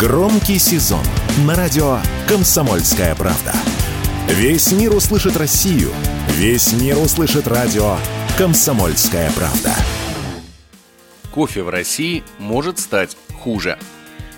Громкий сезон на радио «Комсомольская правда». Весь мир услышит Россию. Весь мир услышит радио «Комсомольская правда». Кофе в России может стать хуже.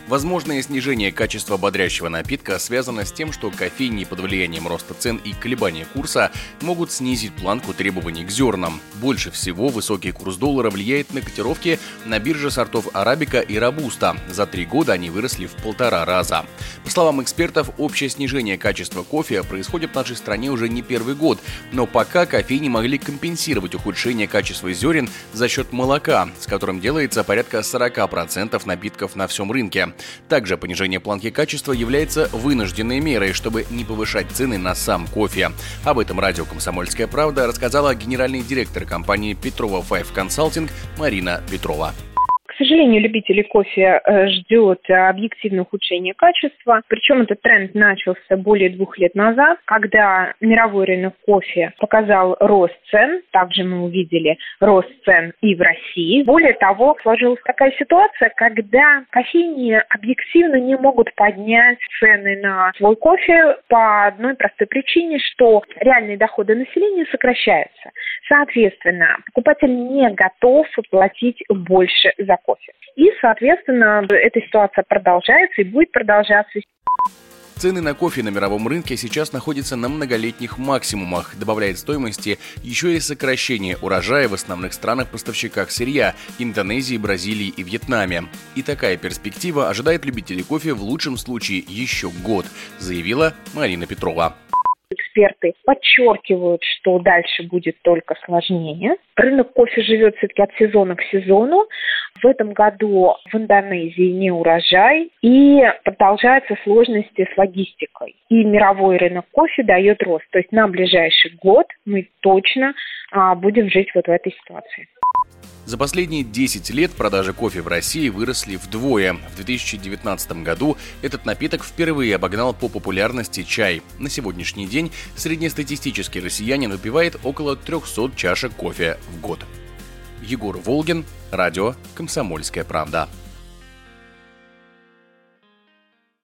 Возможное снижение качества бодрящего напитка связано с тем, что кофейни под влиянием роста цен и колебания курса могут снизить планку требований к зернам. Больше всего высокий курс доллара влияет на котировки на бирже сортов арабика и робуста. За три года они выросли в полтора раза. По словам экспертов, общее снижение качества кофе происходит в нашей стране уже не первый год, но пока кофейни могли компенсировать ухудшение качества зерен за счет молока, с которым делается порядка 40% напитков на всем рынке. Также понижение планки качества является вынужденной мерой, чтобы не повышать цены на сам кофе. Об этом радио «Комсомольская правда» рассказала генеральный директор компании Петрова Five Consulting Марина Петрова. Сожалению, любителей кофе э, ждет объективное ухудшение качества. Причем этот тренд начался более двух лет назад, когда мировой рынок кофе показал рост цен. Также мы увидели рост цен и в России. Более того, сложилась такая ситуация, когда кофейни объективно не могут поднять цены на свой кофе по одной простой причине, что реальные доходы населения сокращаются. Соответственно, покупатель не готов платить больше за кофе. И, соответственно, эта ситуация продолжается и будет продолжаться. Цены на кофе на мировом рынке сейчас находятся на многолетних максимумах. Добавляет стоимости еще и сокращение урожая в основных странах-поставщиках сырья – Индонезии, Бразилии и Вьетнаме. И такая перспектива ожидает любителей кофе в лучшем случае еще год, заявила Марина Петрова эксперты подчеркивают, что дальше будет только сложнее. Рынок кофе живет все-таки от сезона к сезону. В этом году в Индонезии не урожай и продолжаются сложности с логистикой. И мировой рынок кофе дает рост. То есть на ближайший год мы точно а, будем жить вот в этой ситуации. За последние 10 лет продажи кофе в России выросли вдвое. В 2019 году этот напиток впервые обогнал по популярности чай. На сегодняшний день среднестатистический россиянин выпивает около 300 чашек кофе в год. Егор Волгин, радио «Комсомольская правда».